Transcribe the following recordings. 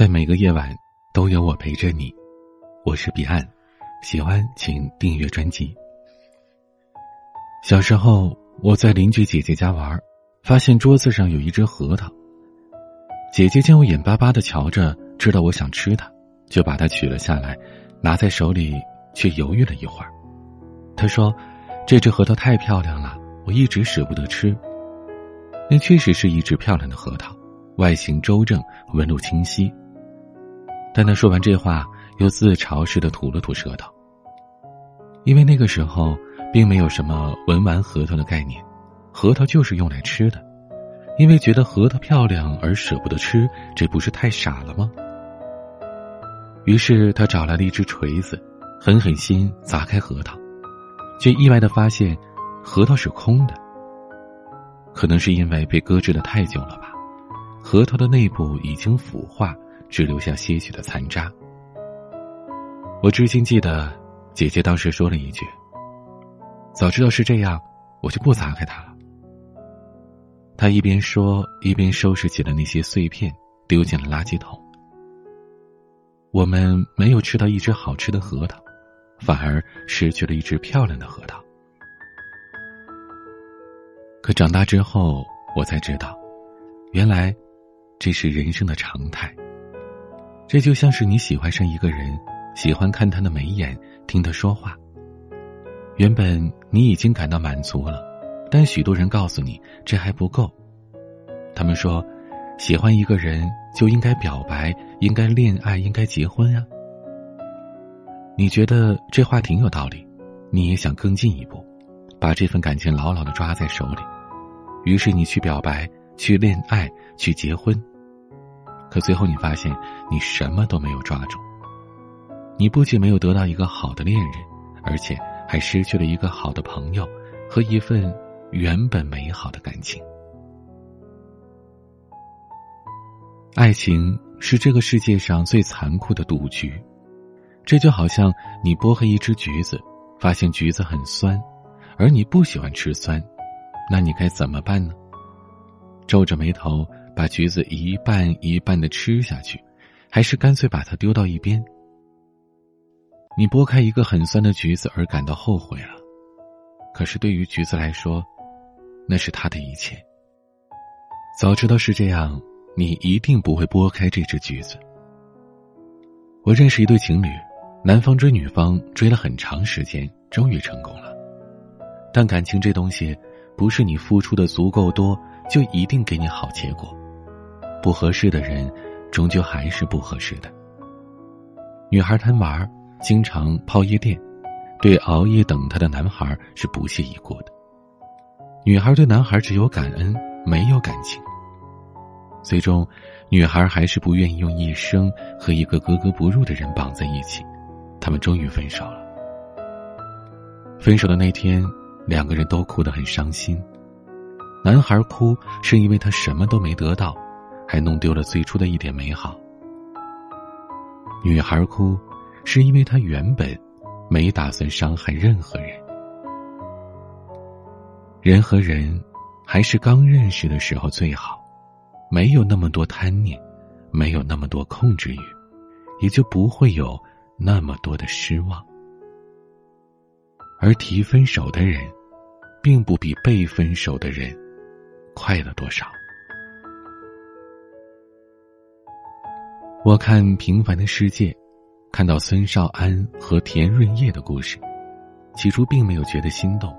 在每个夜晚都有我陪着你，我是彼岸，喜欢请订阅专辑。小时候我在邻居姐姐家玩，发现桌子上有一只核桃。姐姐见我眼巴巴的瞧着，知道我想吃它，就把它取了下来，拿在手里，却犹豫了一会儿。她说：“这只核桃太漂亮了，我一直舍不得吃。”那确实是一只漂亮的核桃，外形周正，纹路清晰。但他说完这话，又自嘲似的吐了吐舌头。因为那个时候并没有什么文玩核桃的概念，核桃就是用来吃的。因为觉得核桃漂亮而舍不得吃，这不是太傻了吗？于是他找来了一只锤子，狠狠心砸开核桃，却意外的发现，核桃是空的。可能是因为被搁置的太久了吧，核桃的内部已经腐化。只留下些许的残渣。我至今记得，姐姐当时说了一句：“早知道是这样，我就不砸开它了。”她一边说，一边收拾起了那些碎片，丢进了垃圾桶。我们没有吃到一只好吃的核桃，反而失去了一只漂亮的核桃。可长大之后，我才知道，原来这是人生的常态。这就像是你喜欢上一个人，喜欢看他的眉眼，听他说话。原本你已经感到满足了，但许多人告诉你这还不够。他们说，喜欢一个人就应该表白，应该恋爱，应该结婚啊。你觉得这话挺有道理，你也想更进一步，把这份感情牢牢的抓在手里。于是你去表白，去恋爱，去结婚。可最后你发现，你什么都没有抓住。你不仅没有得到一个好的恋人，而且还失去了一个好的朋友和一份原本美好的感情。爱情是这个世界上最残酷的赌局，这就好像你剥开一只橘子，发现橘子很酸，而你不喜欢吃酸，那你该怎么办呢？皱着眉头。把橘子一半一半的吃下去，还是干脆把它丢到一边？你剥开一个很酸的橘子而感到后悔了，可是对于橘子来说，那是它的一切。早知道是这样，你一定不会剥开这只橘子。我认识一对情侣，男方追女方追了很长时间，终于成功了。但感情这东西，不是你付出的足够多，就一定给你好结果。不合适的人，终究还是不合适的。女孩贪玩，经常泡夜店，对熬夜等她的男孩是不屑一顾的。女孩对男孩只有感恩，没有感情。最终，女孩还是不愿意用一生和一个格格不入的人绑在一起，他们终于分手了。分手的那天，两个人都哭得很伤心。男孩哭是因为他什么都没得到。还弄丢了最初的一点美好。女孩哭，是因为她原本没打算伤害任何人。人和人还是刚认识的时候最好，没有那么多贪念，没有那么多控制欲，也就不会有那么多的失望。而提分手的人，并不比被分手的人快乐多少。我看《平凡的世界》，看到孙少安和田润叶的故事，起初并没有觉得心动。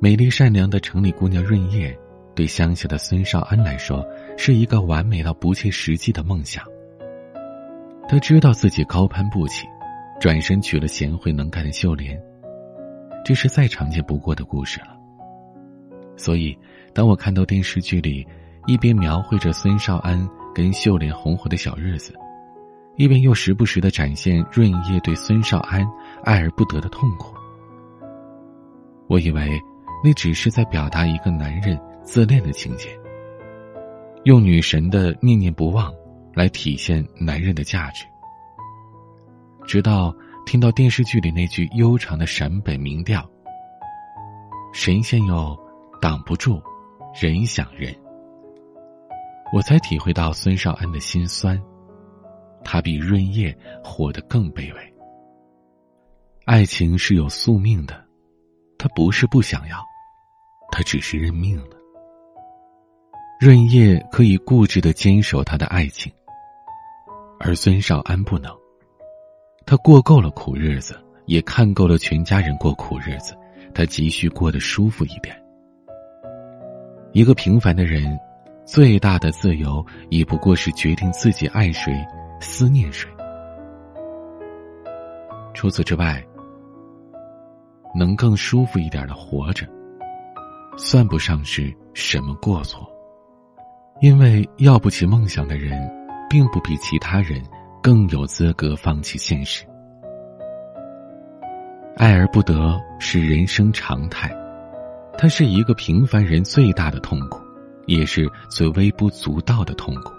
美丽善良的城里姑娘润叶，对乡下的孙少安来说，是一个完美到不切实际的梦想。他知道自己高攀不起，转身娶了贤惠能干的秀莲，这是再常见不过的故事了。所以，当我看到电视剧里一边描绘着孙少安。跟秀莲红火的小日子，一边又时不时的展现润叶对孙少安爱而不得的痛苦。我以为那只是在表达一个男人自恋的情节，用女神的念念不忘来体现男人的价值。直到听到电视剧里那句悠长的陕北民调：“神仙有挡不住，人想人。”我才体会到孙少安的心酸，他比润叶活得更卑微。爱情是有宿命的，他不是不想要，他只是认命了。润叶可以固执的坚守他的爱情，而孙少安不能。他过够了苦日子，也看够了全家人过苦日子，他急需过得舒服一点。一个平凡的人，最大的自由，亦不过是决定自己爱谁、思念谁。除此之外，能更舒服一点的活着，算不上是什么过错。因为要不起梦想的人，并不比其他人更有资格放弃现实。爱而不得是人生常态，它是一个平凡人最大的痛苦，也是最微不足道的痛苦。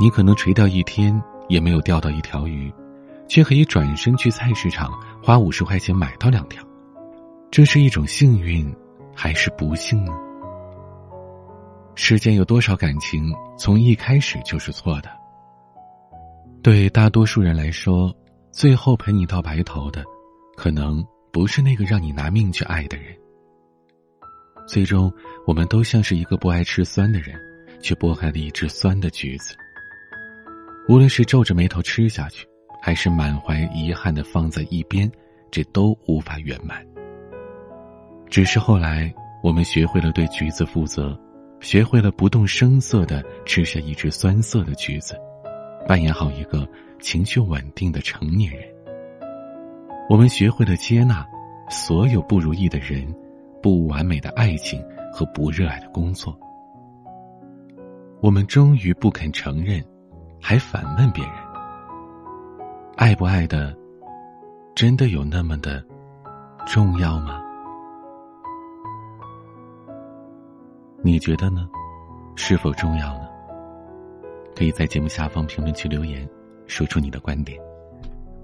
你可能垂钓一天也没有钓到一条鱼，却可以转身去菜市场花五十块钱买到两条，这是一种幸运，还是不幸呢？世间有多少感情从一开始就是错的？对大多数人来说，最后陪你到白头的，可能不是那个让你拿命去爱的人。最终，我们都像是一个不爱吃酸的人，却剥开了一只酸的橘子。无论是皱着眉头吃下去，还是满怀遗憾的放在一边，这都无法圆满。只是后来，我们学会了对橘子负责。学会了不动声色的吃下一只酸涩的橘子，扮演好一个情绪稳定的成年人。我们学会了接纳所有不如意的人、不完美的爱情和不热爱的工作。我们终于不肯承认，还反问别人：爱不爱的，真的有那么的重要吗？你觉得呢？是否重要呢？可以在节目下方评论区留言，说出你的观点。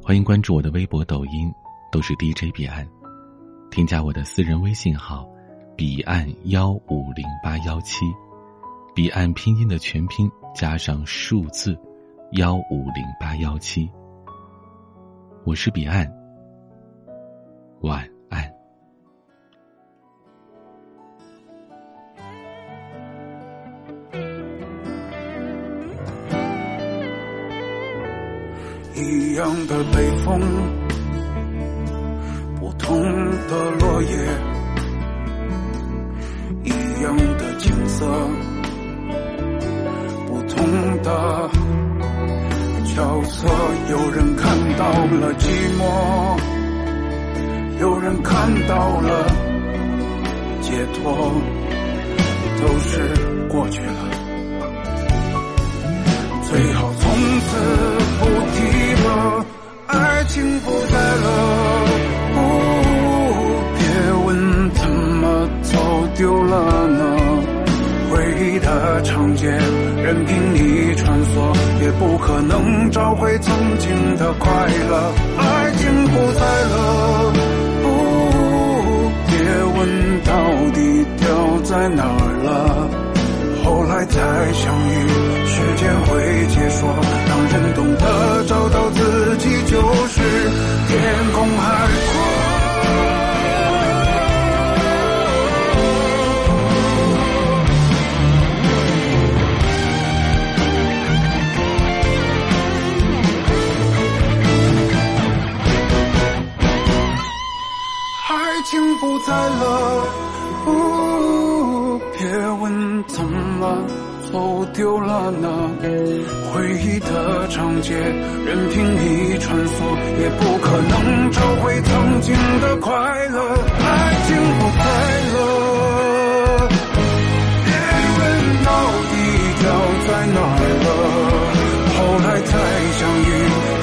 欢迎关注我的微博、抖音，都是 DJ 彼岸。添加我的私人微信号：彼岸幺五零八幺七，彼岸拼音的全拼加上数字幺五零八幺七。我是彼岸，晚安。一样的北风，不同的落叶，一样的景色，不同的角色。有人看到了寂寞，有人看到了解脱，都是过去不可能找回曾经的快乐。爱情不在了，不别问到底掉在哪儿了。后来再相遇，时间会解说，让人懂得找到自己就是天空海了。别问怎么走丢了呢？回忆的长街，任凭你穿梭，也不可能找回曾经的快乐。爱情不快乐，别问到底掉在哪儿了。后来再相遇，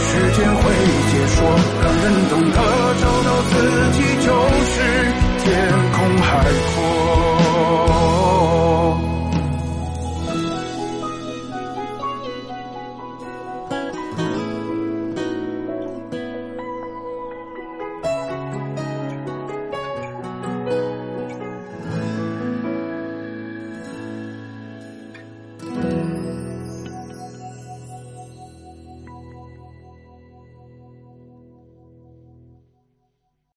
时间会解说，让人懂得 gotta cool.